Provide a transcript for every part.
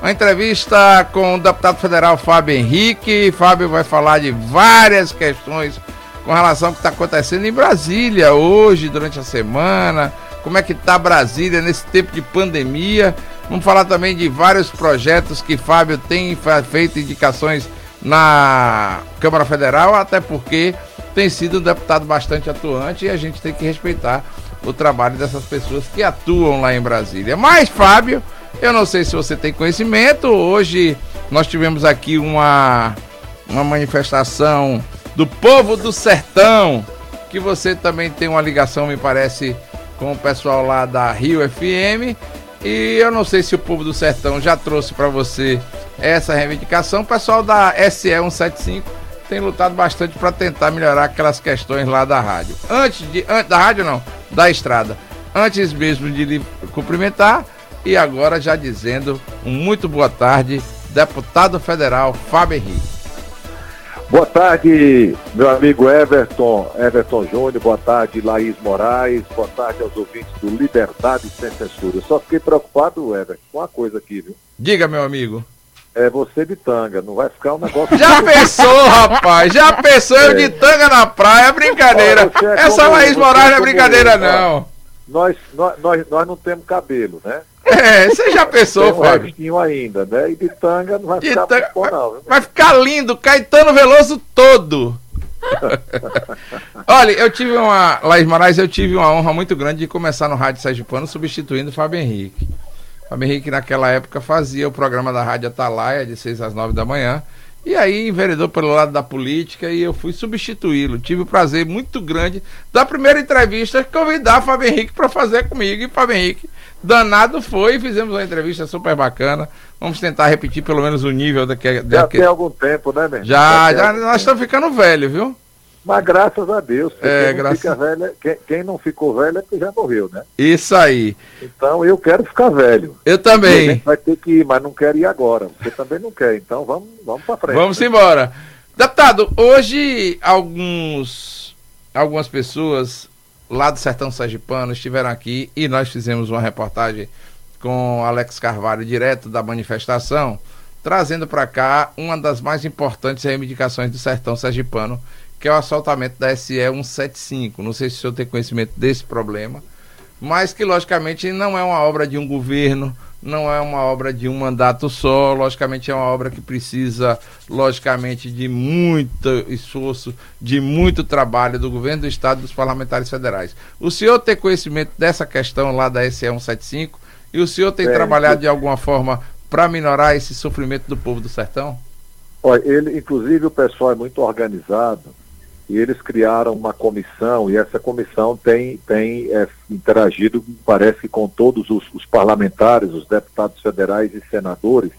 Uma entrevista com o deputado federal Fábio Henrique. Fábio vai falar de várias questões com relação ao que está acontecendo em Brasília hoje, durante a semana. Como é que está Brasília nesse tempo de pandemia? Vamos falar também de vários projetos que Fábio tem feito indicações na Câmara Federal, até porque tem sido um deputado bastante atuante e a gente tem que respeitar o trabalho dessas pessoas que atuam lá em Brasília. Mas, Fábio, eu não sei se você tem conhecimento, hoje nós tivemos aqui uma, uma manifestação do povo do sertão, que você também tem uma ligação, me parece, com o pessoal lá da Rio FM. E eu não sei se o povo do sertão já trouxe para você essa reivindicação. O pessoal da SE 175 tem lutado bastante para tentar melhorar aquelas questões lá da rádio. Antes de antes da rádio não, da estrada. Antes mesmo de lhe cumprimentar e agora já dizendo um muito boa tarde, deputado federal Fábio Henrique. Boa tarde, meu amigo Everton, Everton Júnior, boa tarde, Laís Moraes, boa tarde aos ouvintes do Liberdade Sem Censura. Eu só fiquei preocupado, Everton, com uma coisa aqui, viu? Diga, meu amigo é você de tanga, não vai ficar um negócio. Já pensou, rapaz? Já pensou é. eu de tanga na praia? É brincadeira. Olha, é Essa Laís Moraes não é brincadeira, eu, não. Nós, nós, nós, nós não temos cabelo, né? É, você já pensou, Tem um Fábio? ainda, né? E de tanga não vai de ficar tanga, bom, não. Viu? Vai ficar lindo, Caetano Veloso todo. Olha, eu tive uma. Laís Moraes, eu tive uma honra muito grande de começar no Rádio Sergipano substituindo o Fábio Henrique. Fábio Henrique, naquela época, fazia o programa da Rádio Atalaia, de 6 às 9 da manhã. E aí enveredou pelo lado da política e eu fui substituí-lo. Tive o prazer muito grande da primeira entrevista convidar Fábio Henrique para fazer comigo. E Fábio Henrique, danado foi, fizemos uma entrevista super bacana. Vamos tentar repetir pelo menos o nível daquele. Já tem algum tempo, né, meu? Já, já, já nós estamos ficando velho, viu? Mas graças a Deus. É, quem, graças... Fica velho, quem, quem, não ficou velho é porque já morreu, né? Isso aí. Então eu quero ficar velho. Eu também. A gente vai ter que ir, mas não quero ir agora. Você também não quer. Então vamos, vamos para frente. Vamos né? embora. Deputado, hoje alguns, algumas pessoas lá do Sertão Sergipano estiveram aqui e nós fizemos uma reportagem com Alex Carvalho, direto da manifestação, trazendo para cá uma das mais importantes reivindicações do Sertão Sergipano, que é o assaltamento da SE 175. Não sei se o senhor tem conhecimento desse problema, mas que logicamente não é uma obra de um governo, não é uma obra de um mandato só, logicamente é uma obra que precisa, logicamente, de muito esforço, de muito trabalho do governo do estado e dos parlamentares federais. O senhor tem conhecimento dessa questão lá da SE 175 e o senhor tem é, trabalhado de alguma forma para minorar esse sofrimento do povo do sertão? Olha, ele, inclusive o pessoal é muito organizado e eles criaram uma comissão, e essa comissão tem, tem é, interagido, parece, com todos os, os, parlamentares, os deputados federais e senadores,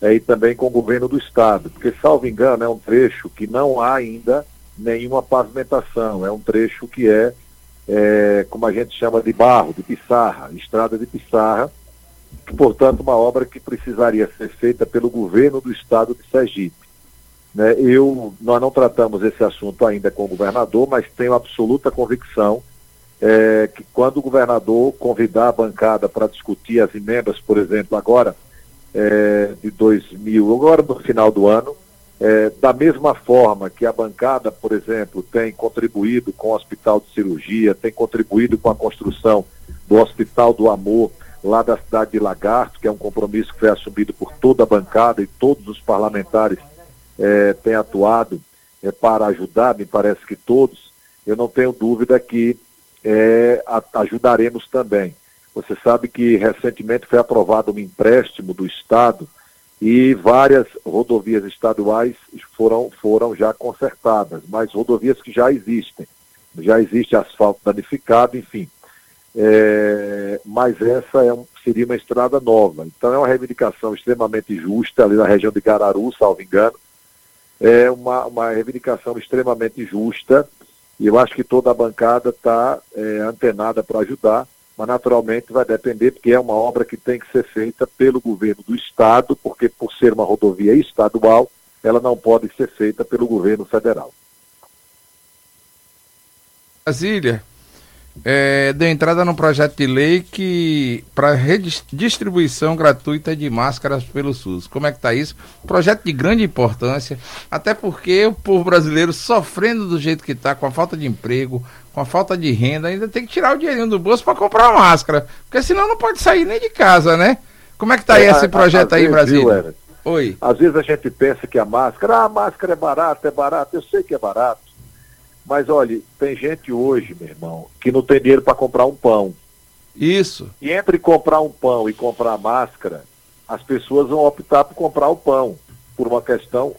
é, e também com o governo do Estado, porque, salvo engano, é um trecho que não há ainda nenhuma pavimentação, é um trecho que é, é como a gente chama de barro, de pissarra, estrada de pissarra, portanto, uma obra que precisaria ser feita pelo governo do Estado de Sergipe. Né? Eu, nós não tratamos esse assunto ainda com o governador, mas tenho absoluta convicção é, que quando o governador convidar a bancada para discutir as emendas, por exemplo, agora é, de 2000, agora no final do ano, é, da mesma forma que a bancada, por exemplo, tem contribuído com o Hospital de Cirurgia, tem contribuído com a construção do Hospital do Amor lá da cidade de Lagarto, que é um compromisso que foi assumido por toda a bancada e todos os parlamentares é, tem atuado é, para ajudar, me parece que todos, eu não tenho dúvida que é, a, ajudaremos também. Você sabe que recentemente foi aprovado um empréstimo do Estado e várias rodovias estaduais foram, foram já consertadas, mas rodovias que já existem. Já existe asfalto danificado, enfim. É, mas essa é um, seria uma estrada nova. Então é uma reivindicação extremamente justa ali na região de Gararu, salvo engano, é uma, uma reivindicação extremamente justa e eu acho que toda a bancada está é, antenada para ajudar, mas naturalmente vai depender, porque é uma obra que tem que ser feita pelo governo do Estado, porque por ser uma rodovia estadual, ela não pode ser feita pelo governo federal. Brasília, é, deu entrada no projeto de lei que para redistribuição gratuita de máscaras pelo SUS. Como é que está isso? Projeto de grande importância, até porque o povo brasileiro sofrendo do jeito que está, com a falta de emprego, com a falta de renda, ainda tem que tirar o dinheirinho do bolso para comprar uma máscara, porque senão não pode sair nem de casa, né? Como é que está é, esse projeto aí, Brasil? Oi. Às vezes a gente pensa que a máscara, ah, a máscara é barata, é barata, eu sei que é barato. Mas olha, tem gente hoje, meu irmão, que não tem dinheiro para comprar um pão. Isso. E entre comprar um pão e comprar máscara, as pessoas vão optar por comprar o pão, por uma questão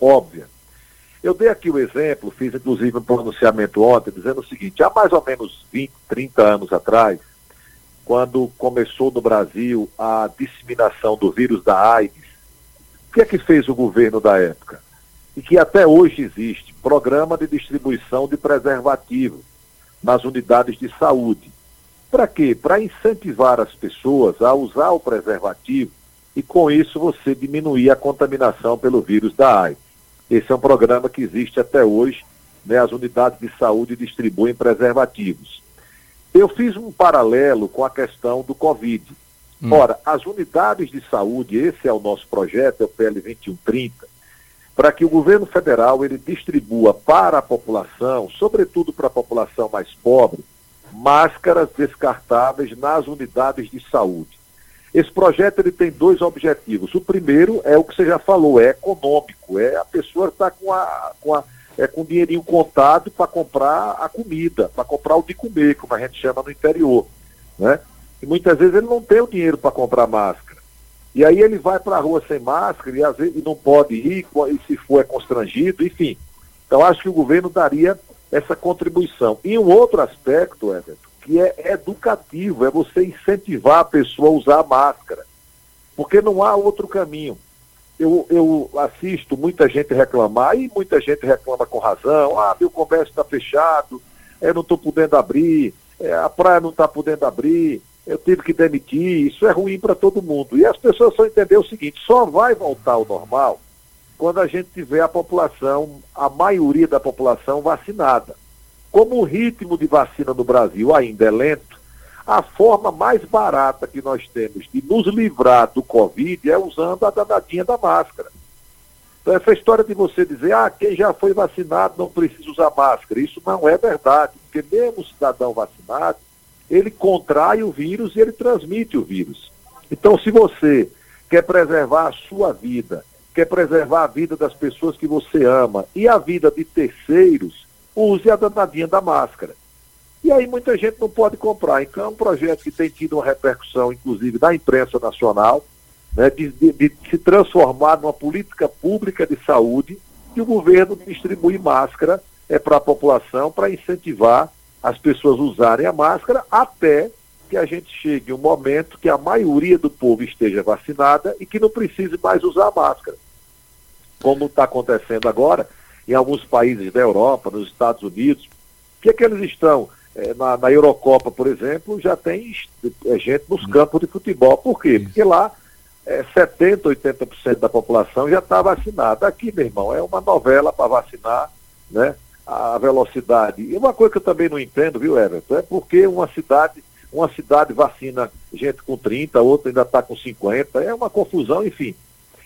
óbvia. Eu dei aqui o exemplo, fiz inclusive um pronunciamento ontem, dizendo o seguinte: há mais ou menos 20, 30 anos atrás, quando começou no Brasil a disseminação do vírus da AIDS, o que é que fez o governo da época? E que até hoje existe programa de distribuição de preservativo nas unidades de saúde. Para quê? Para incentivar as pessoas a usar o preservativo e com isso você diminuir a contaminação pelo vírus da AIDS. Esse é um programa que existe até hoje, né? as unidades de saúde distribuem preservativos. Eu fiz um paralelo com a questão do Covid. Hum. Ora, as unidades de saúde, esse é o nosso projeto, é o PL 2130, para que o governo federal ele distribua para a população, sobretudo para a população mais pobre, máscaras descartáveis nas unidades de saúde. Esse projeto ele tem dois objetivos. O primeiro é o que você já falou, é econômico, é a pessoa estar tá com a, com a é, com dinheirinho contado para comprar a comida, para comprar o de comer, como a gente chama no interior, né? E muitas vezes ele não tem o dinheiro para comprar máscara. E aí ele vai para a rua sem máscara e às vezes não pode ir, e se for é constrangido, enfim. Então acho que o governo daria essa contribuição. E um outro aspecto, Everton, que é educativo, é você incentivar a pessoa a usar a máscara. Porque não há outro caminho. Eu, eu assisto muita gente reclamar, e muita gente reclama com razão, ah, meu comércio está fechado, eu não estou podendo abrir, é, a praia não está podendo abrir, eu tive que demitir, isso é ruim para todo mundo. E as pessoas só entender o seguinte, só vai voltar ao normal quando a gente tiver a população, a maioria da população vacinada. Como o ritmo de vacina no Brasil ainda é lento, a forma mais barata que nós temos de nos livrar do Covid é usando a danadinha da máscara. Então, essa história de você dizer, ah, quem já foi vacinado não precisa usar máscara, isso não é verdade, porque mesmo cidadão vacinado, ele contrai o vírus e ele transmite o vírus. Então, se você quer preservar a sua vida, quer preservar a vida das pessoas que você ama e a vida de terceiros, use a danadinha da máscara. E aí muita gente não pode comprar. Então é um projeto que tem tido uma repercussão, inclusive, da imprensa nacional, né, de, de, de se transformar numa política pública de saúde e o governo distribui máscara é, para a população para incentivar as pessoas usarem a máscara até que a gente chegue um momento que a maioria do povo esteja vacinada e que não precise mais usar máscara. Como está acontecendo agora em alguns países da Europa, nos Estados Unidos. Que é que eles estão? É, na, na, Eurocopa, por exemplo, já tem é, gente nos campos de futebol. Por quê? Porque lá é, 70%, 80% da população já está vacinada. Aqui, meu irmão, é uma novela para vacinar, né? A velocidade. E uma coisa que eu também não entendo, viu, Everton, é porque uma cidade, uma cidade vacina gente com 30, outra ainda está com 50, é uma confusão, enfim.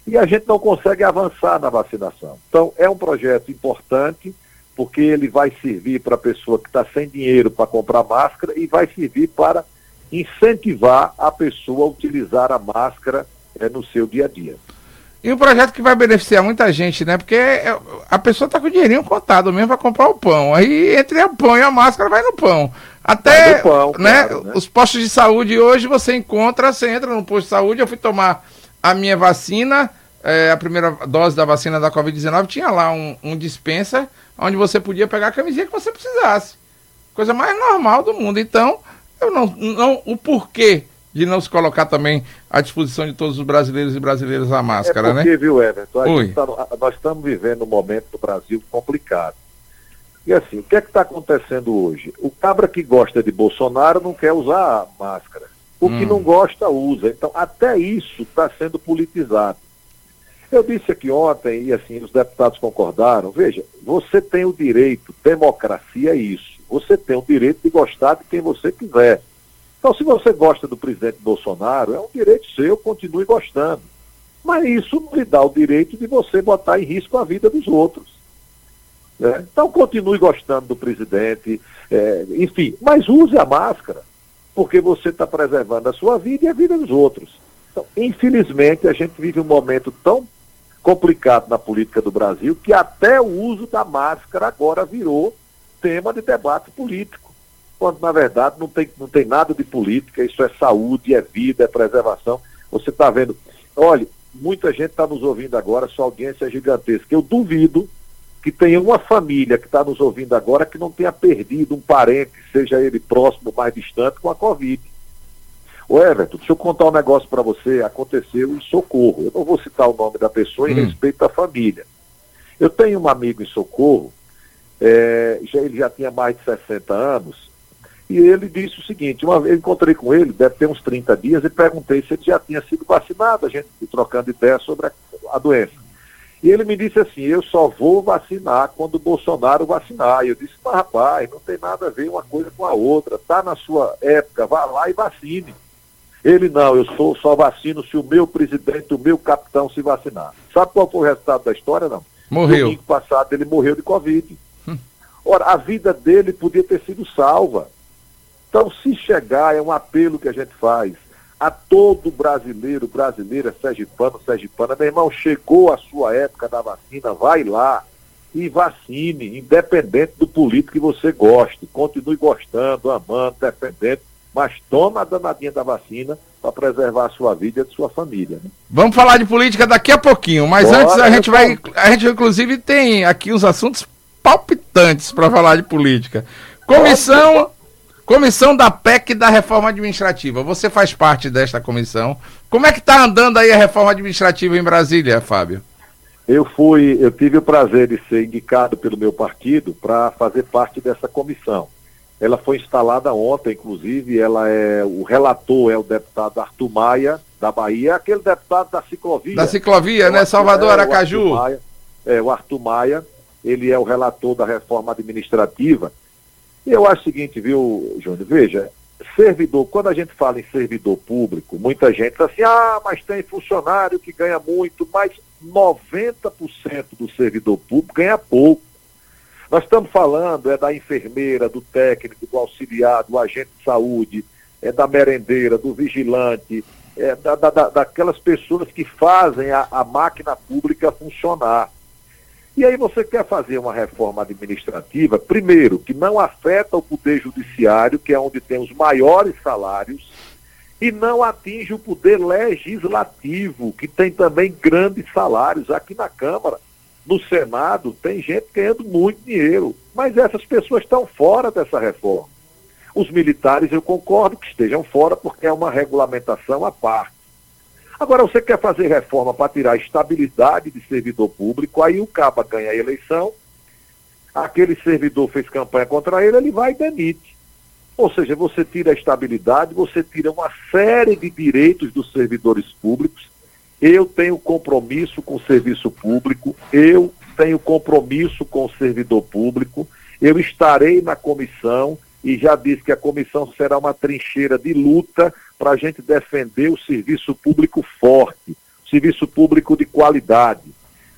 E a gente não consegue avançar na vacinação. Então, é um projeto importante, porque ele vai servir para a pessoa que está sem dinheiro para comprar máscara e vai servir para incentivar a pessoa a utilizar a máscara é, no seu dia a dia. E um projeto que vai beneficiar muita gente, né? Porque é, a pessoa tá com o dinheirinho contado mesmo para comprar o pão. Aí entre o pão e a máscara vai no pão. Até pão, né, claro, né, os postos de saúde hoje você encontra, você entra no posto de saúde, eu fui tomar a minha vacina, é, a primeira dose da vacina da Covid-19, tinha lá um, um dispensa onde você podia pegar a camisinha que você precisasse. Coisa mais normal do mundo. Então, eu não, não o porquê de não se colocar também à disposição de todos os brasileiros e brasileiras a máscara, é porque, né? viu, Everton? Tá, nós estamos vivendo um momento do Brasil complicado. E assim, o que é que está acontecendo hoje? O cabra que gosta de Bolsonaro não quer usar máscara. O hum. que não gosta, usa. Então, até isso está sendo politizado. Eu disse aqui ontem, e assim, os deputados concordaram, veja, você tem o direito, democracia é isso. Você tem o direito de gostar de quem você quiser. Então, se você gosta do presidente Bolsonaro, é um direito seu, continue gostando. Mas isso não lhe dá o direito de você botar em risco a vida dos outros. Né? Então, continue gostando do presidente, é, enfim, mas use a máscara, porque você está preservando a sua vida e a vida dos outros. Então, infelizmente, a gente vive um momento tão complicado na política do Brasil que até o uso da máscara agora virou tema de debate político. Quando, na verdade, não tem, não tem nada de política, isso é saúde, é vida, é preservação. Você está vendo. Olha, muita gente está nos ouvindo agora, sua audiência é gigantesca. Eu duvido que tenha uma família que está nos ouvindo agora que não tenha perdido um parente, seja ele próximo ou mais distante, com a Covid. Ô Everton, deixa eu contar um negócio para você. Aconteceu em Socorro. Eu não vou citar o nome da pessoa em hum. respeito à família. Eu tenho um amigo em Socorro, é, já, ele já tinha mais de 60 anos, e ele disse o seguinte, uma vez eu encontrei com ele, deve ter uns 30 dias, e perguntei se ele já tinha sido vacinado, a gente trocando ideia sobre a, a doença. E ele me disse assim, eu só vou vacinar quando o Bolsonaro vacinar. E eu disse, mas rapaz, não tem nada a ver uma coisa com a outra. Está na sua época, vá lá e vacine. Ele não, eu sou, só vacino se o meu presidente, o meu capitão se vacinar. Sabe qual foi o resultado da história, não? Morreu. Domingo passado ele morreu de Covid. Hum. Ora, a vida dele podia ter sido salva. Então, se chegar, é um apelo que a gente faz a todo brasileiro, brasileira, sergipano, sergipana, meu irmão, chegou a sua época da vacina, vai lá e vacine, independente do político que você goste. Continue gostando, amando, defendendo, mas toma a danadinha da vacina para preservar a sua vida e a de sua família. Né? Vamos falar de política daqui a pouquinho, mas Bora, antes a gente vai. A gente, inclusive, tem aqui os assuntos palpitantes para falar de política. Comissão. Comissão da PEC da Reforma Administrativa. Você faz parte desta comissão. Como é que está andando aí a reforma administrativa em Brasília, Fábio? Eu fui, eu tive o prazer de ser indicado pelo meu partido para fazer parte dessa comissão. Ela foi instalada ontem, inclusive, ela é o relator é o deputado Arthur Maia da Bahia, aquele deputado da ciclovia. Da ciclovia, é né, Arthur, Salvador é, Aracaju. O Maia, é o Arthur Maia, ele é o relator da reforma administrativa e eu acho o seguinte, viu, Júnior? Veja, servidor, quando a gente fala em servidor público, muita gente diz assim, ah, mas tem funcionário que ganha muito, mas 90% do servidor público ganha pouco. Nós estamos falando é da enfermeira, do técnico, do auxiliar, do agente de saúde, é da merendeira, do vigilante, é da, da, daquelas pessoas que fazem a, a máquina pública funcionar. E aí você quer fazer uma reforma administrativa, primeiro, que não afeta o poder judiciário, que é onde tem os maiores salários, e não atinge o poder legislativo, que tem também grandes salários aqui na Câmara. No Senado tem gente ganhando muito dinheiro, mas essas pessoas estão fora dessa reforma. Os militares, eu concordo que estejam fora, porque é uma regulamentação à parte. Agora, você quer fazer reforma para tirar a estabilidade de servidor público, aí o Caba ganha a eleição, aquele servidor fez campanha contra ele, ele vai e demite. Ou seja, você tira a estabilidade, você tira uma série de direitos dos servidores públicos. Eu tenho compromisso com o serviço público, eu tenho compromisso com o servidor público, eu estarei na comissão e já disse que a comissão será uma trincheira de luta para a gente defender o serviço público forte, serviço público de qualidade.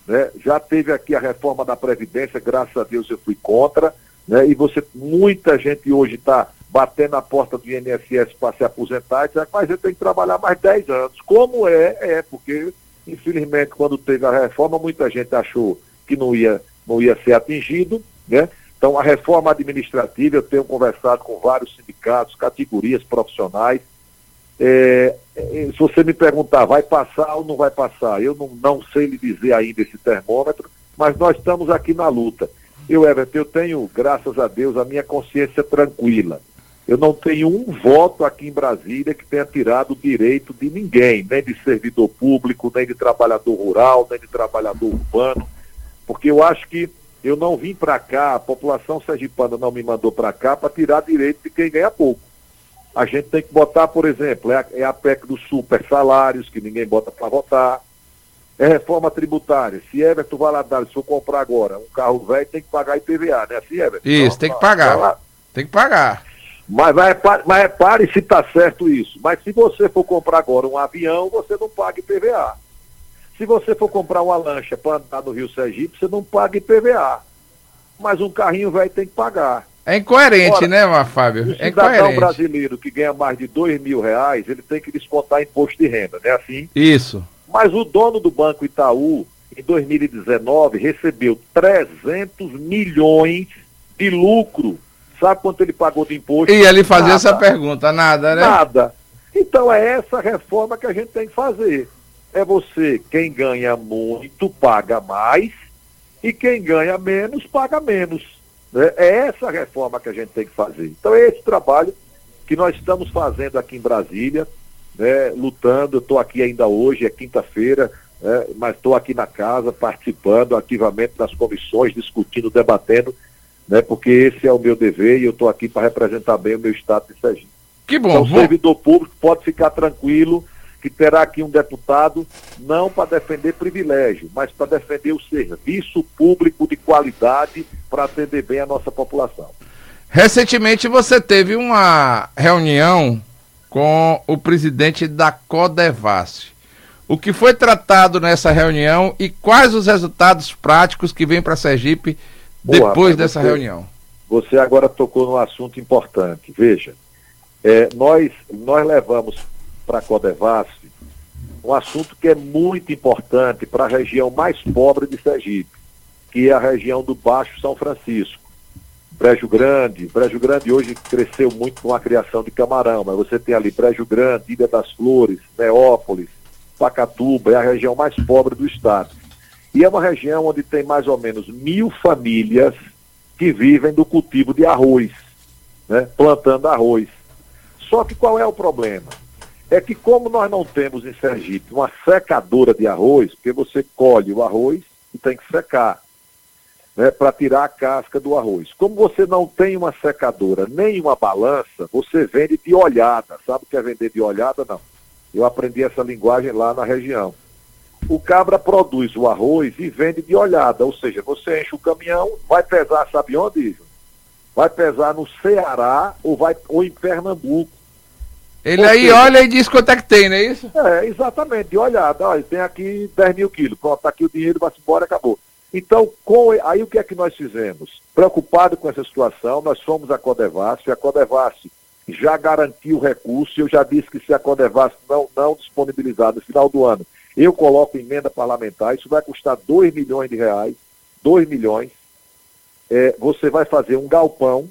Né? Já teve aqui a reforma da Previdência, graças a Deus eu fui contra, né? e você, muita gente hoje está batendo na porta do INSS para se aposentar e dizer, mas eu tenho que trabalhar mais 10 anos. Como é? É, porque, infelizmente, quando teve a reforma, muita gente achou que não ia, não ia ser atingido, né? Então, a reforma administrativa, eu tenho conversado com vários sindicatos, categorias profissionais, é, é, se você me perguntar, vai passar ou não vai passar, eu não, não sei lhe dizer ainda esse termômetro, mas nós estamos aqui na luta. Eu, Everton, eu tenho, graças a Deus, a minha consciência tranquila. Eu não tenho um voto aqui em Brasília que tenha tirado o direito de ninguém, nem de servidor público, nem de trabalhador rural, nem de trabalhador urbano, porque eu acho que eu não vim para cá, a população sergipana não me mandou para cá para tirar direito de quem ganha pouco a gente tem que botar, por exemplo, é a, é a PEC dos super salários, que ninguém bota para votar. É reforma tributária. Se Everton Valadares for comprar agora um carro velho, tem que pagar IPVA, né? Assim, Everton? Isso, então, tem que pagar. Tem que pagar. Mas, mas, mas repare se está certo isso. Mas se você for comprar agora um avião, você não paga IPVA. Se você for comprar uma lancha para andar no Rio Sergipe, você não paga IPVA. Mas um carrinho velho tem que pagar. É incoerente, Ora, né, Fábio? O é cidadão brasileiro que ganha mais de dois mil reais, ele tem que descontar imposto de renda, não é assim? Isso. Mas o dono do Banco Itaú, em 2019, recebeu 300 milhões de lucro. Sabe quanto ele pagou de imposto? E ele fazia essa pergunta, nada, né? Nada. Então é essa reforma que a gente tem que fazer. É você, quem ganha muito, paga mais, e quem ganha menos, paga menos. Né? É essa reforma que a gente tem que fazer. Então é esse trabalho que nós estamos fazendo aqui em Brasília, né, lutando. Estou aqui ainda hoje, é quinta-feira, né, mas estou aqui na casa participando ativamente das comissões, discutindo, debatendo, né, porque esse é o meu dever e eu estou aqui para representar bem o meu estado de Sergipe. Que bom. Então, o servidor público pode ficar tranquilo que terá aqui um deputado não para defender privilégio, mas para defender o serviço público de qualidade para atender bem a nossa população. Recentemente você teve uma reunião com o presidente da Codevasf. O que foi tratado nessa reunião e quais os resultados práticos que vêm para Sergipe depois dessa você, reunião? Você agora tocou num assunto importante. Veja, é, nós, nós levamos para a um assunto que é muito importante para a região mais pobre de Sergipe, que é a região do Baixo São Francisco. Brejo Grande, Brejo Grande hoje cresceu muito com a criação de camarão, mas você tem ali Brejo Grande, Ilha das Flores, Neópolis, Pacatuba, é a região mais pobre do estado. E é uma região onde tem mais ou menos mil famílias que vivem do cultivo de arroz, né, plantando arroz. Só que qual é o problema? É que como nós não temos em Sergipe uma secadora de arroz, porque você colhe o arroz e tem que secar, né, para tirar a casca do arroz. Como você não tem uma secadora nem uma balança, você vende de olhada. Sabe o que é vender de olhada? Não. Eu aprendi essa linguagem lá na região. O cabra produz o arroz e vende de olhada, ou seja, você enche o caminhão, vai pesar, sabe onde? Vai pesar no Ceará ou, vai, ou em Pernambuco ele aí olha e diz quanto é que tem, não é isso? É, exatamente, de olhada, olha, tem aqui 10 mil quilos, pronto, tá aqui o dinheiro, vai-se embora, acabou. Então, com, aí o que é que nós fizemos? Preocupado com essa situação, nós fomos a Codevasf, a Codevasf já garantiu o recurso, eu já disse que se a Codevasf não, não disponibilizar no final do ano, eu coloco emenda parlamentar, isso vai custar 2 milhões de reais, 2 milhões, é, você vai fazer um galpão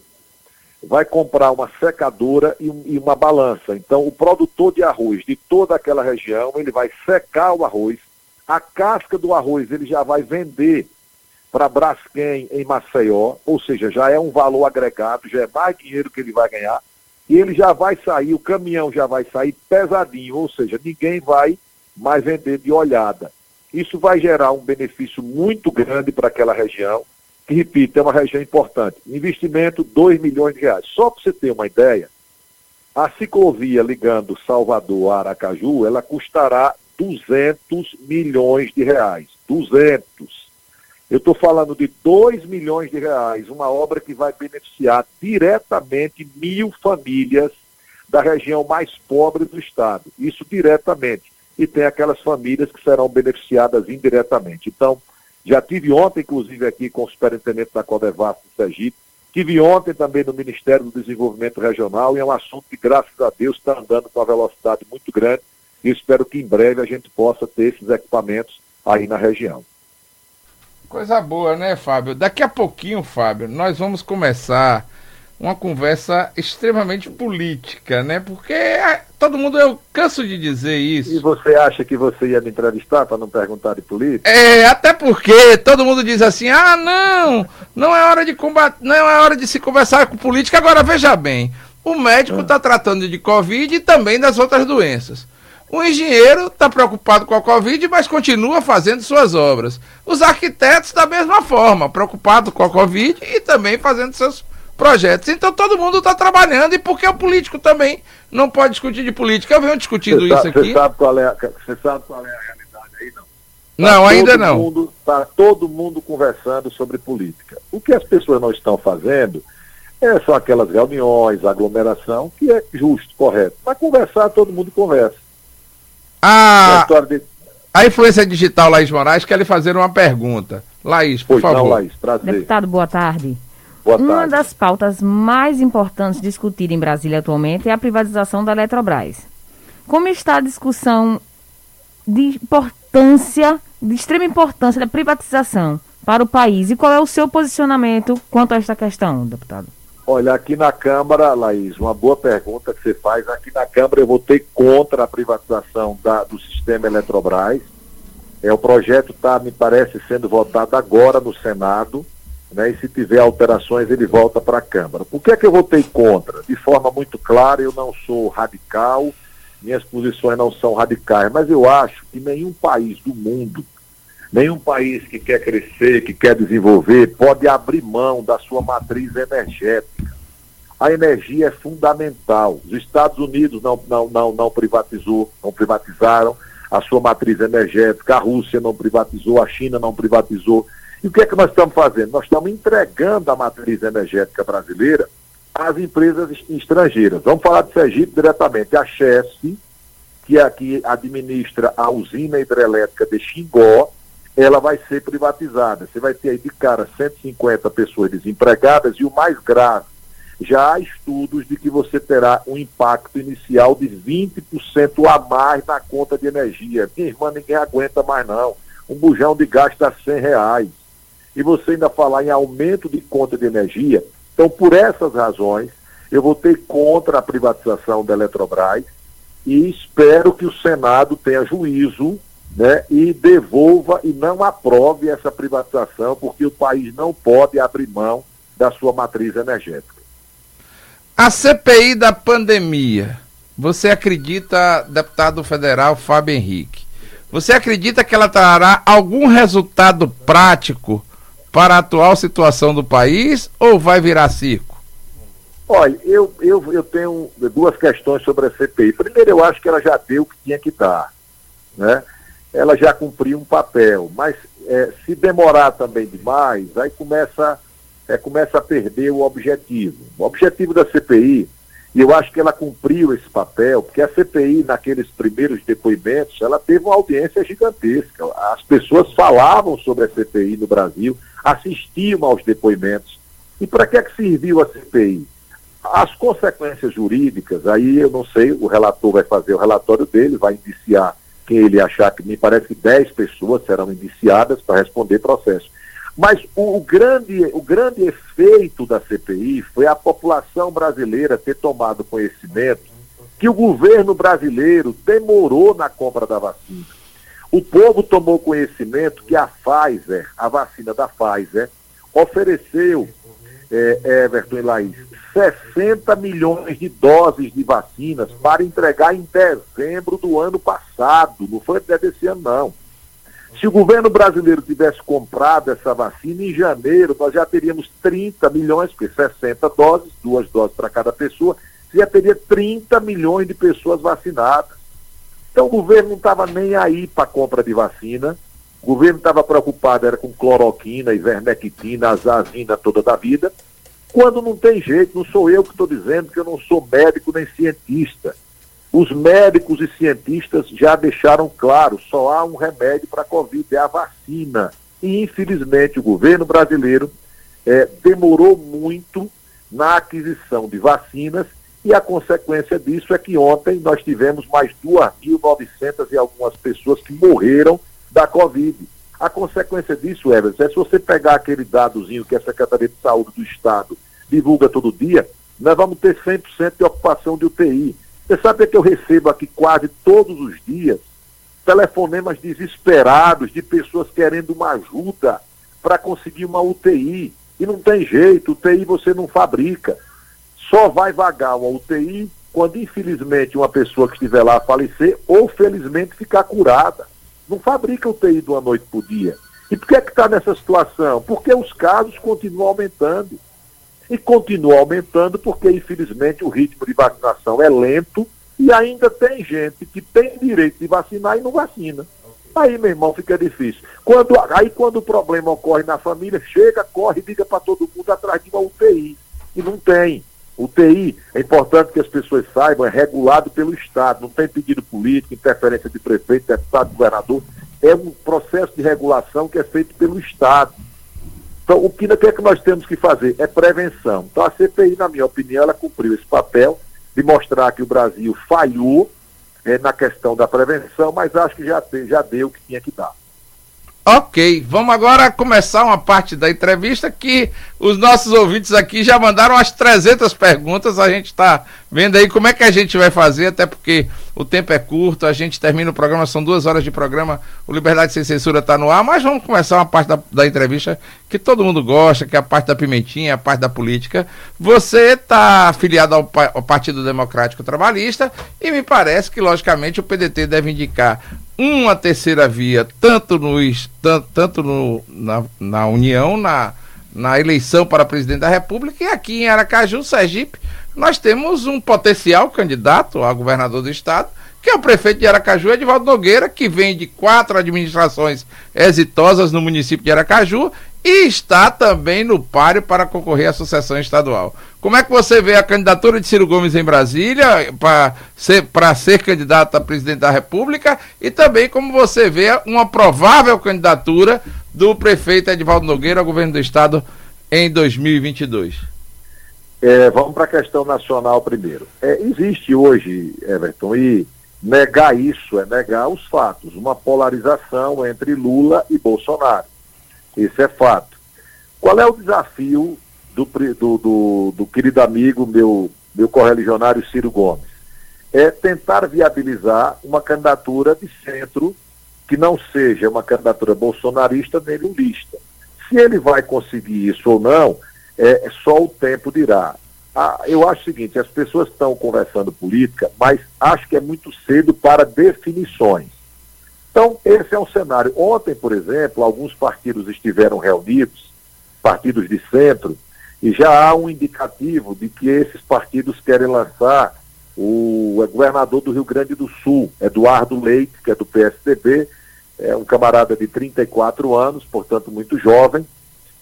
vai comprar uma secadora e, e, uma balança. Então, o produtor de arroz de toda aquela região, ele vai secar o arroz, a casca do arroz ele já vai vender para Braskem em Maceió, ou seja, já é um valor agregado, já é mais dinheiro que ele vai ganhar, e ele já vai sair, o caminhão já vai sair pesadinho, ou seja, ninguém vai mais vender de olhada. Isso vai gerar um benefício muito grande para aquela região, que, repito, é uma região importante. Investimento, 2 milhões de reais. Só para você ter uma ideia, a ciclovia ligando Salvador a Aracaju, ela custará 200 milhões de reais. 200. Eu estou falando de 2 milhões de reais, uma obra que vai beneficiar diretamente mil famílias da região mais pobre do estado. Isso diretamente. E tem aquelas famílias que serão beneficiadas indiretamente. Então, já tive ontem, inclusive, aqui com o superintendente da Codevasf de Sergipe. Tive ontem também no Ministério do Desenvolvimento Regional e é um assunto que, graças a Deus, está andando com uma velocidade muito grande e espero que em breve a gente possa ter esses equipamentos aí na região. Coisa boa, né, Fábio? Daqui a pouquinho, Fábio, nós vamos começar uma conversa extremamente política, né? Porque é, todo mundo, eu canso de dizer isso. E você acha que você ia me entrevistar para não perguntar de política? É, até porque todo mundo diz assim: ah, não, não é hora de combater, não é hora de se conversar com política. Agora, veja bem, o médico está ah. tratando de Covid e também das outras doenças. O engenheiro está preocupado com a Covid, mas continua fazendo suas obras. Os arquitetos, da mesma forma, preocupados com a Covid e também fazendo seus projetos. Então todo mundo está trabalhando e porque o político também não pode discutir de política. Eu venho discutindo isso aqui. Você sabe, qual é, você sabe qual é a realidade aí, não? Tá não, ainda não. Está todo mundo conversando sobre política. O que as pessoas não estão fazendo É, são aquelas reuniões, aglomeração, que é justo, correto. Mas conversar, todo mundo conversa. A, de... a influência digital Laís Moraes quer lhe fazer uma pergunta. Laís, por pois favor. Não, Laís, prazer. Deputado, boa tarde. Boa tarde. Uma das pautas mais importantes discutidas em Brasília atualmente é a privatização da Eletrobras. Como está a discussão de importância, de extrema importância da privatização para o país e qual é o seu posicionamento quanto a esta questão, deputado? Olha, aqui na Câmara, Laís, uma boa pergunta que você faz. Aqui na Câmara eu votei contra a privatização da, do sistema Eletrobras. É, o projeto está, me parece, sendo votado agora no Senado né, e se tiver alterações ele volta para a Câmara. Por que é que eu votei contra? De forma muito clara, eu não sou radical, minhas posições não são radicais, mas eu acho que nenhum país do mundo, nenhum país que quer crescer, que quer desenvolver, pode abrir mão da sua matriz energética. A energia é fundamental. Os Estados Unidos não, não, não, não privatizou, não privatizaram a sua matriz energética, a Rússia não privatizou, a China não privatizou. E o que é que nós estamos fazendo? Nós estamos entregando a matriz energética brasileira às empresas estrangeiras. Vamos falar de Sergipe diretamente. A Chesf, que é a que administra a usina hidrelétrica de Xingó, ela vai ser privatizada. Você vai ter aí de cara 150 pessoas desempregadas e o mais grave, já há estudos de que você terá um impacto inicial de 20% a mais na conta de energia. Minha irmã, ninguém aguenta mais não. Um bujão de gás está 100 reais e você ainda falar em aumento de conta de energia. Então, por essas razões, eu votei contra a privatização da Eletrobras e espero que o Senado tenha juízo né, e devolva e não aprove essa privatização, porque o país não pode abrir mão da sua matriz energética. A CPI da pandemia, você acredita, deputado federal Fábio Henrique, você acredita que ela trará algum resultado prático para a atual situação do país ou vai virar circo? Olha, eu, eu, eu tenho duas questões sobre a CPI. Primeiro, eu acho que ela já deu o que tinha que dar. Né? Ela já cumpriu um papel, mas é, se demorar também demais, aí começa, é, começa a perder o objetivo. O objetivo da CPI e eu acho que ela cumpriu esse papel, porque a CPI, naqueles primeiros depoimentos, ela teve uma audiência gigantesca. As pessoas falavam sobre a CPI no Brasil, assistiam aos depoimentos. E para que é que serviu a CPI? As consequências jurídicas, aí eu não sei, o relator vai fazer o relatório dele, vai indiciar quem ele achar que me parece que 10 pessoas serão indiciadas para responder processo. Mas o, o, grande, o grande efeito da CPI foi a população brasileira ter tomado conhecimento que o governo brasileiro demorou na compra da vacina. O povo tomou conhecimento que a Pfizer, a vacina da Pfizer, ofereceu, é, Everton e Laís, 60 milhões de doses de vacinas para entregar em dezembro do ano passado. Não foi desse ano, não. Se o governo brasileiro tivesse comprado essa vacina em janeiro, nós já teríamos 30 milhões, porque 60 doses, duas doses para cada pessoa, você já teria 30 milhões de pessoas vacinadas. Então o governo não estava nem aí para a compra de vacina, o governo estava preocupado era com cloroquina, ivermectina, azazina toda da vida, quando não tem jeito, não sou eu que estou dizendo que eu não sou médico nem cientista. Os médicos e cientistas já deixaram claro, só há um remédio para a Covid, é a vacina. E, infelizmente, o governo brasileiro é, demorou muito na aquisição de vacinas e a consequência disso é que ontem nós tivemos mais 2.900 e algumas pessoas que morreram da Covid. A consequência disso, Everton, é se você pegar aquele dadozinho que a Secretaria de Saúde do Estado divulga todo dia, nós vamos ter 100% de ocupação de UTI. Você sabe que eu recebo aqui quase todos os dias telefonemas desesperados de pessoas querendo uma ajuda para conseguir uma UTI. E não tem jeito, UTI você não fabrica. Só vai vagar uma UTI quando, infelizmente, uma pessoa que estiver lá falecer ou, felizmente, ficar curada. Não fabrica UTI de uma noite por dia. E por que é que está nessa situação? Porque os casos continuam aumentando e continua aumentando porque, infelizmente, o ritmo de vacinação é lento e ainda tem gente que tem direito de vacinar e não vacina. Aí, meu irmão, fica difícil. Quando, aí, quando o problema ocorre na família, chega, corre, liga para todo mundo atrás de uma UTI. E não tem. O TI, é importante que as pessoas saibam, é regulado pelo Estado, não tem pedido político, interferência de prefeito, deputado, governador. É um processo de regulação que é feito pelo Estado. Então, o que, o que é que nós temos que fazer? É prevenção. Então, a CPI, na minha opinião, ela cumpriu esse papel de mostrar que o Brasil falhou é, na questão da prevenção, mas acho que já, já deu o que tinha que dar. Ok, vamos agora começar uma parte da entrevista que os nossos ouvintes aqui já mandaram umas 300 perguntas. A gente está vendo aí como é que a gente vai fazer, até porque o tempo é curto, a gente termina o programa, são duas horas de programa, o Liberdade Sem Censura está no ar, mas vamos começar uma parte da, da, entrevista que todo mundo gosta, que é a parte da pimentinha, a parte da política. Você está afiliado ao, ao Partido Democrático Trabalhista e me parece que, logicamente, o PDT deve indicar uma terceira via, tanto, no, tanto, tanto no, na, na União, na, na eleição para presidente da República, e aqui em Aracaju, Sergipe, nós temos um potencial candidato a governador do estado, que é o prefeito de Aracaju, Edvaldo Nogueira, que vem de quatro administrações exitosas no município de Aracaju e está também no páreo para concorrer à sucessão estadual. Como é que você vê a candidatura de Ciro Gomes em Brasília para ser, ser candidato a presidente da República e também como você vê uma provável candidatura do prefeito Edvaldo Nogueira ao governo do estado em 2022? É, vamos para a questão nacional primeiro. É, existe hoje, Everton, e negar isso é negar os fatos, uma polarização entre Lula e Bolsonaro. Isso é fato. Qual é o desafio do, do, do, do querido amigo, meu, meu correligionário Ciro Gomes? É tentar viabilizar uma candidatura de centro que não seja uma candidatura bolsonarista nem lulista. Se ele vai conseguir isso ou não, é, é só o tempo dirá. Ah, eu acho o seguinte, as pessoas estão conversando política, mas acho que é muito cedo para definições. Então, esse é um cenário. Ontem, por exemplo, alguns partidos estiveram reunidos, partidos de centro, e já há um indicativo de que esses partidos querem lançar o governador do Rio Grande do Sul, Eduardo Leite, que é do PSDB, é um camarada de 34 anos, portanto muito jovem,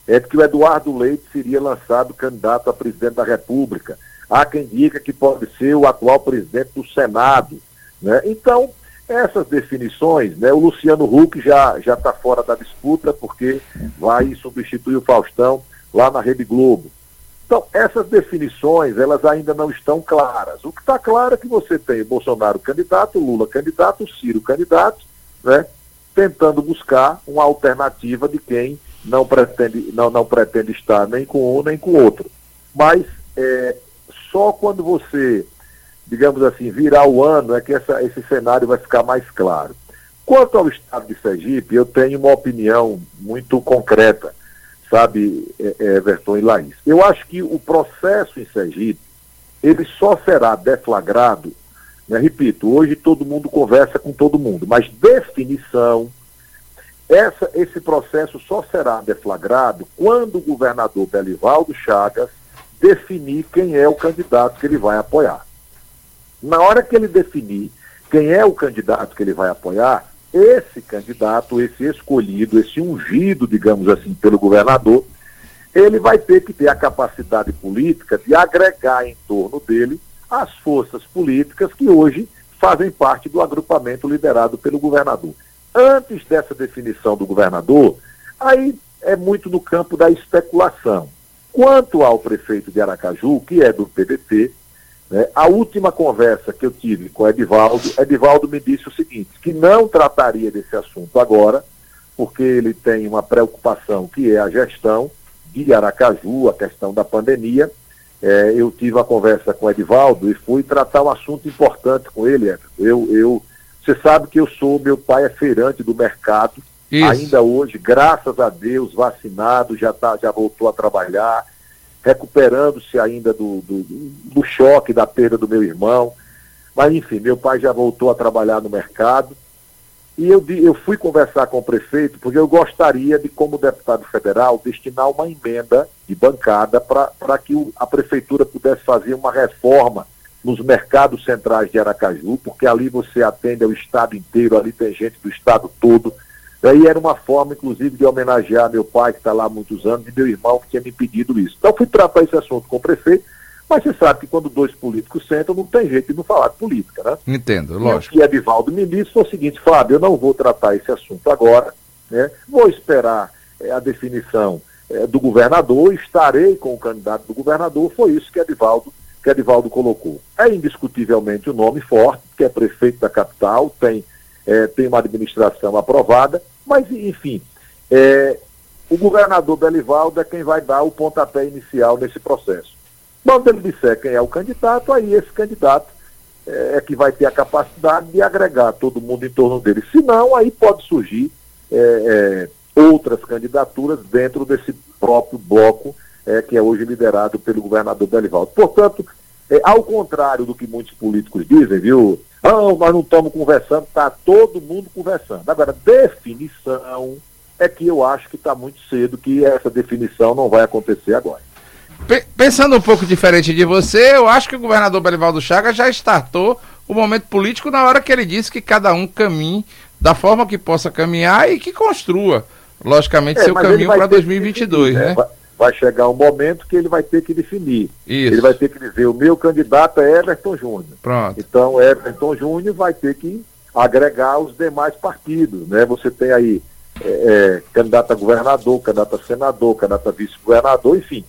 é que o Eduardo Leite seria lançado candidato a presidente da República. Há quem diga que pode ser o atual presidente do Senado. Né? Então, essas definições, né, o Luciano Huck já está fora da disputa, porque vai substituir o Faustão lá na Rede Globo. Então, essas definições, elas ainda não estão claras. O que está claro é que você tem Bolsonaro candidato, Lula candidato, Ciro candidato, né, tentando buscar uma alternativa de quem não pretende, não, não pretende estar nem com um nem com outro. Mas é, só quando você, digamos assim, virar o ano é que essa, esse cenário vai ficar mais claro. Quanto ao estado de Sergipe, eu tenho uma opinião muito concreta, sabe, é, é, Everton e Laís. Eu acho que o processo em Sergipe, ele só será deflagrado, né, repito, hoje todo mundo conversa com todo mundo, mas definição, essa, esse processo só será deflagrado quando o governador Belivaldo Chagas definir quem é o candidato que ele vai apoiar. Na hora que ele definir quem é o candidato que ele vai apoiar, esse candidato, esse escolhido, esse ungido, digamos assim, pelo governador, ele vai ter que ter a capacidade política de agregar em torno dele as forças políticas que hoje fazem parte do agrupamento liderado pelo governador antes dessa definição do governador, aí é muito no campo da especulação. Quanto ao prefeito de Aracaju, que é do PDT, né, a última conversa que eu tive com Edivaldo, Edivaldo me disse o seguinte, que não trataria desse assunto agora, porque ele tem uma preocupação que é a gestão de Aracaju, a questão da pandemia. É, eu tive uma conversa com Edivaldo e fui tratar um assunto importante com ele. Eu, eu você sabe que eu sou, meu pai é feirante do mercado, Isso. ainda hoje, graças a Deus, vacinado, já, tá, já voltou a trabalhar, recuperando-se ainda do, do, do choque da perda do meu irmão. Mas enfim, meu pai já voltou a trabalhar no mercado. E eu, eu fui conversar com o prefeito porque eu gostaria de, como deputado federal, destinar uma emenda de bancada para que o, a prefeitura pudesse fazer uma reforma nos mercados centrais de Aracaju, porque ali você atende ao estado inteiro, ali tem gente do estado todo, Aí era uma forma, inclusive, de homenagear meu pai, que está lá há muitos anos, e meu irmão, que tinha me pedido isso. Então, fui tratar esse assunto com o prefeito, mas você sabe que quando dois políticos sentam, não tem jeito de não falar de política, né? Entendo, lógico. E o que Edivaldo me disse foi o seguinte, Fábio, eu não vou tratar esse assunto agora, né? Vou esperar é, a definição é, do governador, estarei com o candidato do governador, foi isso que Edivaldo, que Edivaldo colocou. É indiscutivelmente o um nome forte, que é prefeito da capital, tem, é, tem uma administração aprovada, mas, enfim, é, o governador Belivaldo é quem vai dar o pontapé inicial nesse processo. Quando ele disser quem é o candidato, aí esse candidato é, é que vai ter a capacidade de agregar todo mundo em torno dele. Se não, aí pode surgir é, é, outras candidaturas dentro desse próprio bloco é, que é hoje liderado pelo governador Belivaldo. Portanto, é, ao contrário do que muitos políticos dizem, viu? Não, nós não estamos conversando, está todo mundo conversando. Agora, definição é que eu acho que está muito cedo, que essa definição não vai acontecer agora. Pensando um pouco diferente de você, eu acho que o governador Belivaldo Chagas já startou o momento político na hora que ele disse que cada um caminhe da forma que possa caminhar e que construa, logicamente, é, seu caminho para 2022, definir, né? Vai, vai, chegar um momento que ele vai ter que definir. Isso. Ele vai ter que dizer: o meu candidato é Everton Júnior. Pronto. Então, Everton Júnior vai ter que agregar os demais partidos, né? Você tem aí é, é, candidato a governador, candidato a senador, candidato a vice-governador, enfim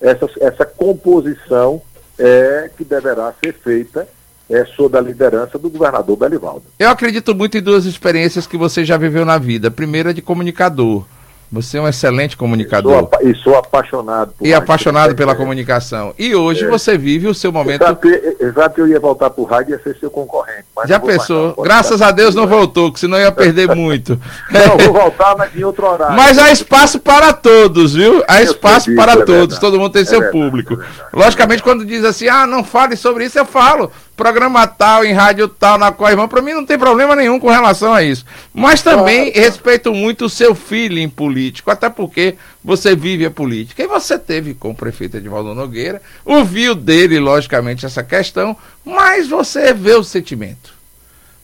essa, essa composição é, que deverá ser feita é, sob a liderança do governador Belivaldo. Eu acredito muito em duas experiências que você já viveu na vida. A primeira é de comunicador. Você é um excelente comunicador. E sou, apaixonado por E apaixonado pela comunicação. E hoje é. você vive o seu momento. Exato, que eu ia voltar para o rádio e ia ser seu concorrente. Já pensou? Graças a Deus não voltou, que senão ia perder muito. Não, vou voltar, mas em outro horário. Mas há espaço para todos, viu? Há espaço para é todos. Todo mundo tem seu é público. É Logicamente, quando diz assim, ah, não fale sobre isso, eu falo programa tal, em rádio tal, na qual irmão, para mim não tem problema nenhum com relação a isso. Mas também claro. respeito muito o seu feeling político, até porque você vive a política. E você teve com o prefeito Edvaldo Nogueira, ouviu dele, logicamente, essa questão, mas você vê o sentimento.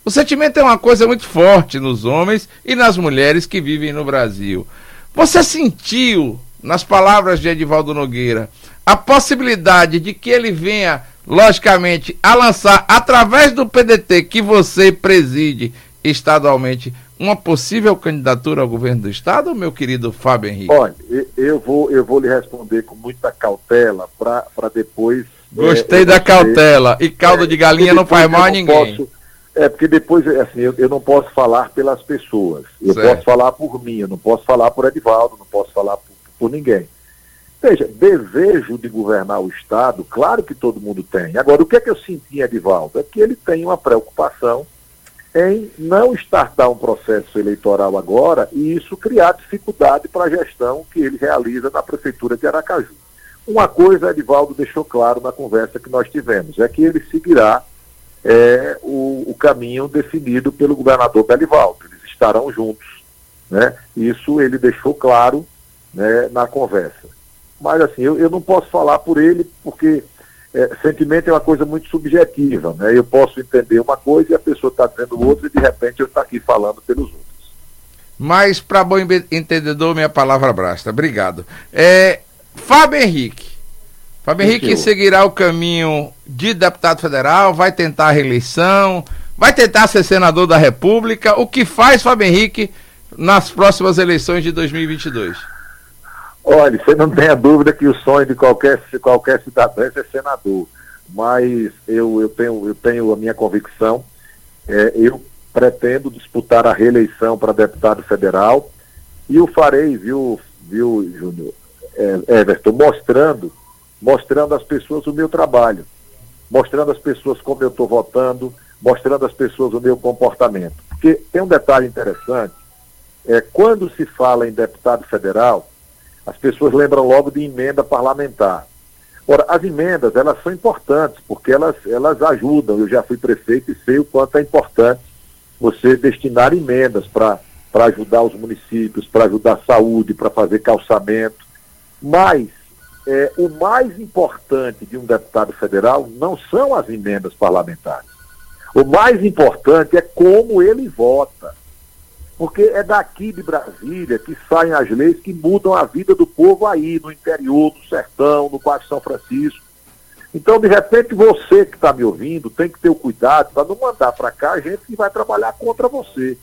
O sentimento é uma coisa muito forte nos homens e nas mulheres que vivem no Brasil. Você sentiu, nas palavras de Edivaldo Nogueira, a possibilidade de que ele venha logicamente, a lançar através do PDT que você preside estadualmente uma possível candidatura ao governo do estado, meu querido Fábio Henrique? Olha, eu vou, eu vou lhe responder com muita cautela para depois. Gostei é, da cautela. E caldo é, de galinha não faz mal a ninguém. Posso, é, porque depois, assim, eu, eu, não posso falar pelas pessoas. Eu certo. posso falar por mim, eu não posso falar por Edivaldo, não posso falar por, por ninguém. Veja, desejo de governar o Estado, claro que todo mundo tem. Agora, o que é que eu senti Edivaldo? É que ele tem uma preocupação em não startar um processo eleitoral agora e isso criar dificuldade para a gestão que ele realiza na Prefeitura de Aracaju. Uma coisa, Edivaldo deixou claro na conversa que nós tivemos, é que ele seguirá é, o, o caminho definido pelo governador Belivaldo. Eles estarão juntos. Né? Isso ele deixou claro né, na conversa. Mas assim, eu, eu não posso falar por ele, porque é, sentimento é uma coisa muito subjetiva, né? Eu posso entender uma coisa e a pessoa está dizendo outra e de repente eu estou aqui falando pelos outros. Mas para bom entendedor, minha palavra basta. Obrigado. É, Fábio Henrique. Fábio Henrique seguirá o caminho de deputado federal, vai tentar a reeleição, vai tentar ser senador da República. O que faz Fábio Henrique nas próximas eleições de 2022? Olha, você não tenha dúvida que o sonho de qualquer, qualquer cidadão é ser senador. Mas eu, eu, tenho, eu tenho a minha convicção, é, eu pretendo disputar a reeleição para deputado federal e o farei, viu, viu Júnior, é, Everton, mostrando, mostrando às pessoas o meu trabalho, mostrando às pessoas como eu estou votando, mostrando às pessoas o meu comportamento. Porque tem um detalhe interessante, é, quando se fala em deputado federal, as pessoas lembram logo de emenda parlamentar. Ora, as emendas, elas são importantes, porque elas, elas ajudam. Eu já fui prefeito e sei o quanto é importante você destinar emendas para ajudar os municípios, para ajudar a saúde, para fazer calçamento. Mas é, o mais importante de um deputado federal não são as emendas parlamentares. O mais importante é como ele vota. Porque é daqui de Brasília que saem as leis que mudam a vida do povo aí, no interior, no sertão, no Baixo São Francisco. Então, de repente, você que está me ouvindo tem que ter o cuidado para não mandar para cá gente que vai trabalhar contra você.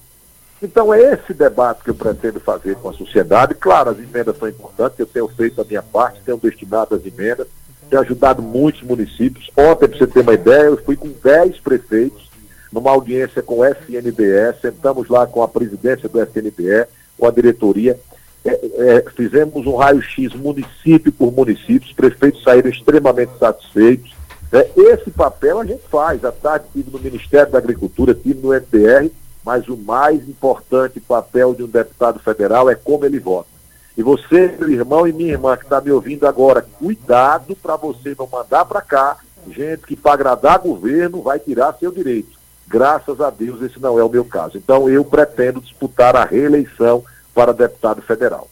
Então, é esse debate que eu pretendo fazer com a sociedade. Claro, as emendas são importantes, eu tenho feito a minha parte, tenho destinado as emendas, tenho ajudado muitos municípios. Ontem, para você ter uma ideia, eu fui com 10 prefeitos numa audiência com o SNBE, sentamos lá com a presidência do SNBE, com a diretoria, é, é, fizemos um raio-x município por município, os prefeitos saíram extremamente satisfeitos. É, esse papel a gente faz. À tarde tive no Ministério da Agricultura, tive no FDR, mas o mais importante papel de um deputado federal é como ele vota. E você, meu irmão e minha irmã que está me ouvindo agora, cuidado para você não mandar para cá gente que para agradar governo vai tirar seu direito. Graças a Deus esse não é o meu caso. Então eu pretendo disputar a reeleição para deputado federal.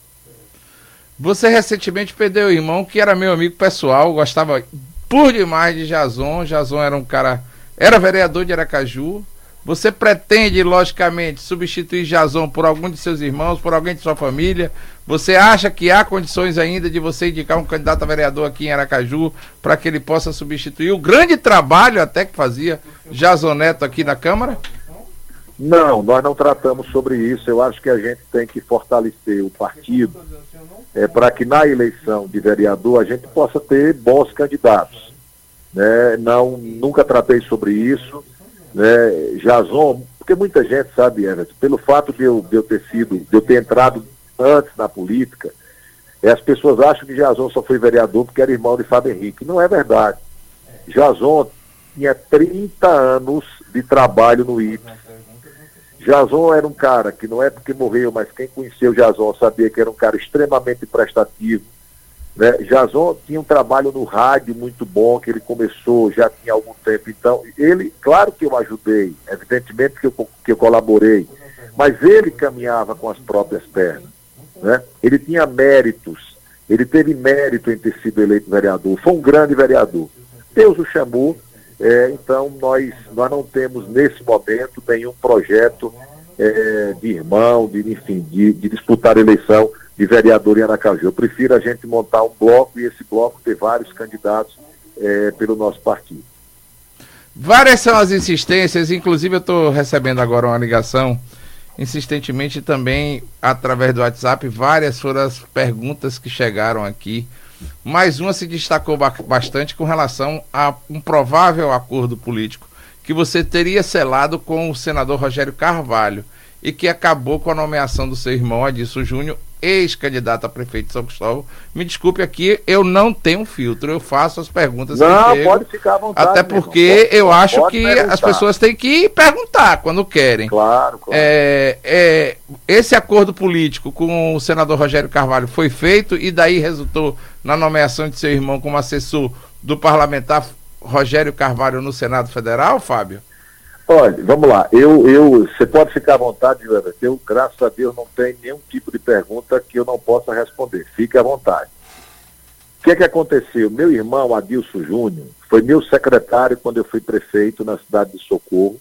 Você recentemente perdeu o irmão que era meu amigo pessoal, gostava por demais de Jason. Jason era um cara, era vereador de Aracaju, você pretende, logicamente, substituir Jason por algum de seus irmãos, por alguém de sua família? Você acha que há condições ainda de você indicar um candidato a vereador aqui em Aracaju para que ele possa substituir o grande trabalho até que fazia Jason Neto aqui na Câmara? Não, nós não tratamos sobre isso. Eu acho que a gente tem que fortalecer o partido é, para que na eleição de vereador a gente possa ter bons candidatos. Né? Não, nunca tratei sobre isso né, Jason, porque muita gente sabe, Everton, pelo fato de eu, de eu ter sido, de eu ter entrado antes na política, é, as pessoas acham que Jason só foi vereador porque era irmão de Fábio Henrique. Não é verdade. Jason tinha 30 anos de trabalho no IPS. Jason era um cara que não é porque morreu, mas quem conheceu Jason sabia que era um cara extremamente prestativo, né? Jason tinha um trabalho no rádio muito bom, que ele começou já tinha algum tempo. Então, ele, claro que eu ajudei, evidentemente que eu, que eu colaborei, mas ele caminhava com as próprias pernas. Né? Ele tinha méritos, ele teve mérito em ter sido eleito vereador, foi um grande vereador. Deus o chamou, é, então nós, nós não temos nesse momento nenhum projeto é, de irmão, de, enfim, de, de disputar a eleição de vereador em Aracaju. Eu prefiro a gente montar um bloco e esse bloco ter vários candidatos é, pelo nosso partido. Várias são as insistências, inclusive eu estou recebendo agora uma ligação, insistentemente também através do WhatsApp, várias foram as perguntas que chegaram aqui. Mais uma se destacou bastante com relação a um provável acordo político que você teria selado com o senador Rogério Carvalho e que acabou com a nomeação do seu irmão Adilson Júnior ex-candidato a prefeito de São Cristóvão. Me desculpe aqui, eu não tenho filtro, eu faço as perguntas não, que pode ficar à vontade. Até porque pode, eu acho que perguntar. as pessoas têm que perguntar quando querem. Claro, claro. É, é, esse acordo político com o senador Rogério Carvalho foi feito e daí resultou na nomeação de seu irmão como assessor do parlamentar Rogério Carvalho no Senado Federal, Fábio? Olha, vamos lá. Eu, eu, você pode ficar à vontade, Everton. Eu, graças a Deus, não tenho nenhum tipo de pergunta que eu não possa responder. Fique à vontade. O que é que aconteceu? Meu irmão Adilson Júnior foi meu secretário quando eu fui prefeito na cidade de Socorro.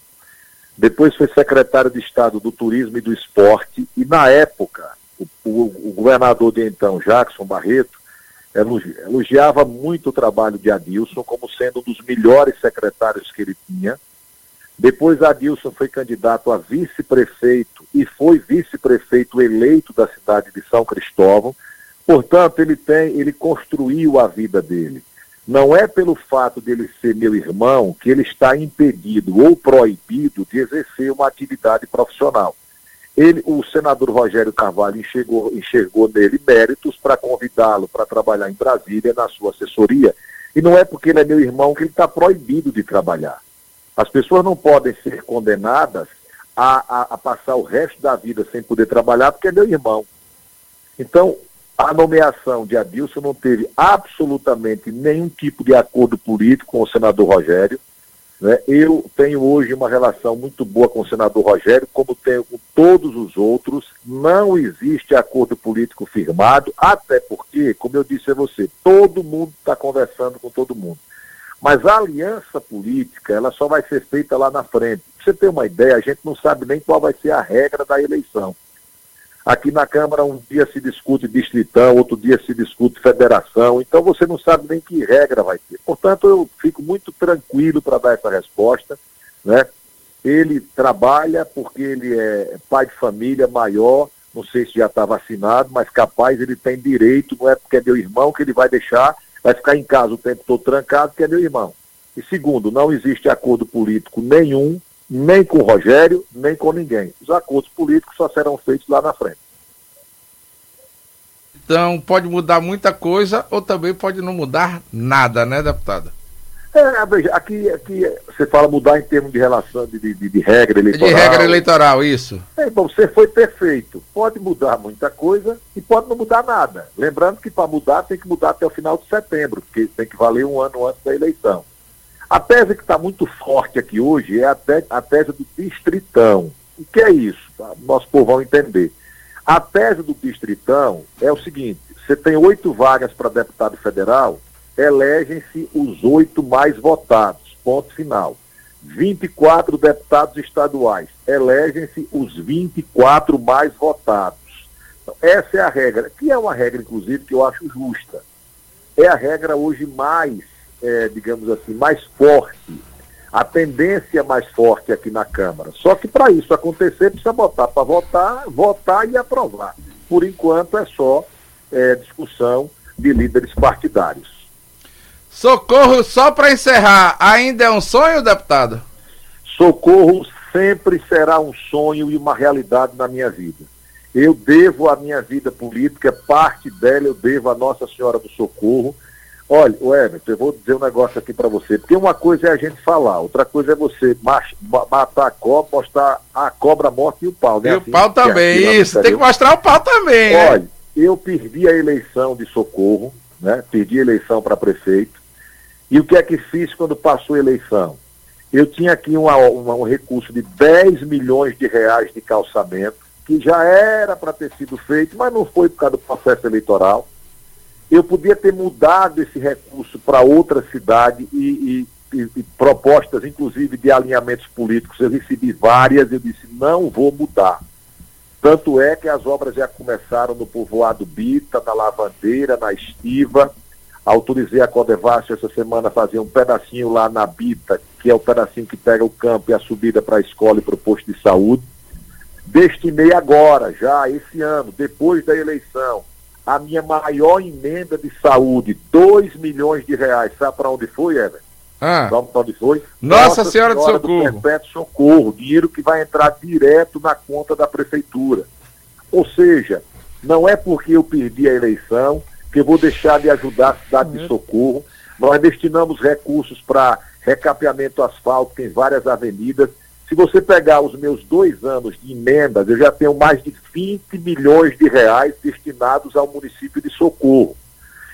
Depois foi secretário de Estado do Turismo e do Esporte. E na época, o, o, o governador de então, Jackson Barreto, elogiava muito o trabalho de Adilson como sendo um dos melhores secretários que ele tinha depois Adilson foi candidato a vice-prefeito e foi vice-prefeito eleito da cidade de São Cristóvão. Portanto, ele tem, ele construiu a vida dele. Não é pelo fato dele ser meu irmão que ele está impedido ou proibido de exercer uma atividade profissional. Ele, o senador Rogério Carvalho enxergou, enxergou nele méritos para convidá-lo para trabalhar em Brasília na sua assessoria. E não é porque ele é meu irmão que ele está proibido de trabalhar. As pessoas não podem ser condenadas a, a, a, passar o resto da vida sem poder trabalhar porque é meu irmão. Então, a nomeação de Adilson não teve absolutamente nenhum tipo de acordo político com o senador Rogério. Né? Eu tenho hoje uma relação muito boa com o senador Rogério, como tenho com todos os outros. Não existe acordo político firmado, até porque, como eu disse a você, todo mundo está conversando com todo mundo. Mas a aliança política, ela só vai ser feita lá na frente. Pra você ter uma ideia, a gente não sabe nem qual vai ser a regra da eleição. Aqui na Câmara, um dia se discute distritão, outro dia se discute federação, então você não sabe nem que regra vai ter. Portanto, eu fico muito tranquilo para dar essa resposta. Né? Ele trabalha porque ele é pai de família maior, não sei se já está vacinado, mas capaz ele tem direito, não é porque é meu irmão que ele vai deixar, vai ficar em casa o tempo todo trancado, que é meu irmão. E segundo, não existe acordo político nenhum, nem com o Rogério, nem com ninguém. Os acordos políticos só serão feitos lá na frente. Então pode mudar muita coisa ou também pode não mudar nada, né, deputada? É, veja, aqui, aqui você fala mudar em termos de relação de, de, de regra eleitoral. De regra eleitoral, isso. É, bom, você foi perfeito. Pode mudar muita coisa e pode não mudar nada. Lembrando que para mudar tem que mudar até o final de setembro, porque tem que valer um ano antes da eleição. A tese que está muito forte aqui hoje é a, te, a tese do distritão. O que é isso? Tá? Nosso povo vão entender. A tese do distritão é o seguinte: você tem oito vagas para deputado federal, elegem-se os oito mais votados. Ponto final. 24 deputados estaduais, elegem-se os 24 mais votados. Então, essa é a regra, que é uma regra, inclusive, que eu acho justa. É a regra hoje mais, é, digamos assim, mais forte. A tendência mais forte aqui na Câmara. Só que para isso acontecer, precisa botar para votar, votar e aprovar. Por enquanto é só é, discussão de líderes partidários. Socorro, só para encerrar, ainda é um sonho, deputado? Socorro sempre será um sonho e uma realidade na minha vida. Eu devo a minha vida política, parte dela eu devo a Nossa Senhora do Socorro. Olha, o Everton, eu vou dizer um negócio aqui para você, porque uma coisa é a gente falar, outra coisa é você matar a cobra, mostrar a cobra morta e o pau, né? E assim, o pau também, isso, tem que mostrar o pau também. Né? Olha, né? eu perdi a eleição de Socorro, né? Perdi a eleição para prefeito. E o que é que fiz quando passou a eleição? Eu tinha aqui uma, uma, um recurso de 10 milhões de reais de calçamento, que já era para ter sido feito, mas não foi por causa do processo eleitoral. Eu podia ter mudado esse recurso para outra cidade e, e, e, e, propostas, inclusive, de alinhamentos políticos. Eu recebi várias, eu disse, não vou mudar. Tanto é que as obras já começaram no povoado Bita, na Lavandeira, na Estiva, Autorizei a Codevasf essa semana a fazer um pedacinho lá na Bita, que é o pedacinho que pega o campo e a subida para a escola e para o posto de saúde. Destinei agora, já esse ano, depois da eleição, a minha maior emenda de saúde, 2 milhões de reais. Sabe para onde foi, Ever? Ah. Sabe para onde foi? Nossa, Nossa Senhora, Senhora do Socorro. Do Perpétuo Socorro. Dinheiro que vai entrar direto na conta da prefeitura. Ou seja, não é porque eu perdi a eleição, que eu vou deixar de ajudar a cidade de Socorro. Nós destinamos recursos para recapeamento asfáltico em várias avenidas. Se você pegar os meus dois anos de emendas, eu já tenho mais de 20 milhões de reais destinados ao município de Socorro.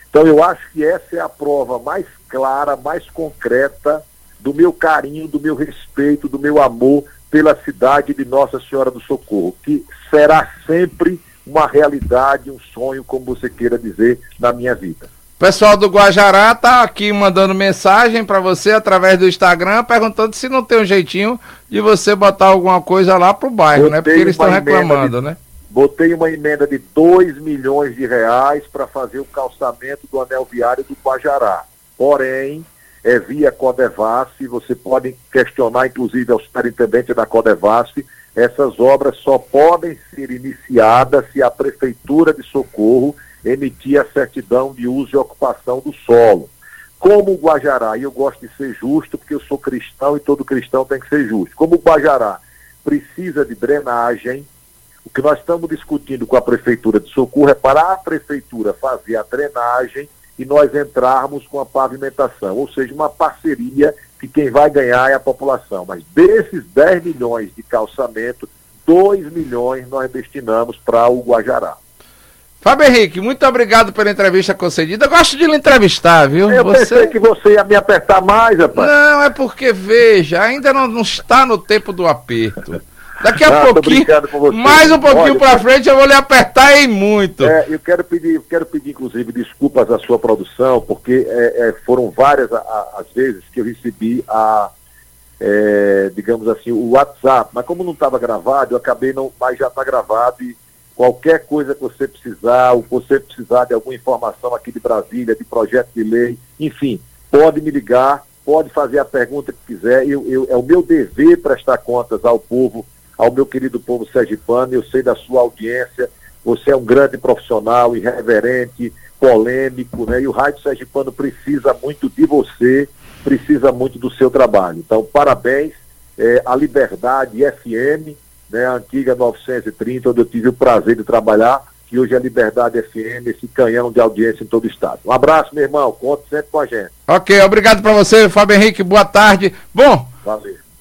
Então eu acho que essa é a prova mais clara, mais concreta do meu carinho, do meu respeito, do meu amor pela cidade de Nossa Senhora do Socorro, que será sempre uma realidade, um sonho, como você queira dizer, na minha vida. Pessoal do Guajará tá aqui mandando mensagem para você através do Instagram, perguntando se não tem um jeitinho de você botar alguma coisa lá pro bairro, né? Porque eles estão reclamando, de, né? Botei uma emenda de 2 milhões de reais para fazer o calçamento do anel viário do Guajará. Porém, é via Codevasf, você pode questionar inclusive ao superintendente da Codevasf, essas obras só podem ser iniciadas se a Prefeitura de Socorro emitir a certidão de uso e ocupação do solo. Como o Guajará, e eu gosto de ser justo, porque eu sou cristão e todo cristão tem que ser justo. Como o Guajará precisa de drenagem, o que nós estamos discutindo com a Prefeitura de Socorro é para a Prefeitura fazer a drenagem e nós entrarmos com a pavimentação, ou seja, uma parceria que quem vai ganhar é a população. Mas desses 10 milhões de calçamento, 2 milhões nós destinamos para o Guajará. Fábio Henrique, muito obrigado pela entrevista concedida. Eu gosto de lhe entrevistar, viu? Eu você... pensei que você ia me apertar mais, rapaz. Não, é porque, veja, ainda não, não está no tempo do aperto. Daqui a ah, pouquinho, mais um pouquinho para frente, eu vou lhe apertar em muito. É, eu quero pedir, quero pedir, inclusive, desculpas à sua produção, porque é, é, foram várias a, a, as vezes que eu recebi a, é, digamos assim, o WhatsApp, mas como não estava gravado, eu acabei não, mas já está gravado e qualquer coisa que você precisar, ou você precisar de alguma informação aqui de Brasília, de projeto de lei, enfim, pode me ligar, pode fazer a pergunta que quiser. Eu, eu, é o meu dever prestar contas ao povo, ao meu querido povo sergipano. Eu sei da sua audiência. Você é um grande profissional, irreverente, polêmico, né? E o Rádio Sergipano precisa muito de você, precisa muito do seu trabalho. Então, parabéns. É, a Liberdade FM, né, a antiga 930, onde eu tive o prazer de trabalhar que hoje é Liberdade FM, esse canhão de audiência em todo o estado. Um abraço, meu irmão, conte sempre com a gente. Ok, obrigado para você, Fábio Henrique, boa tarde. Bom, Valeu.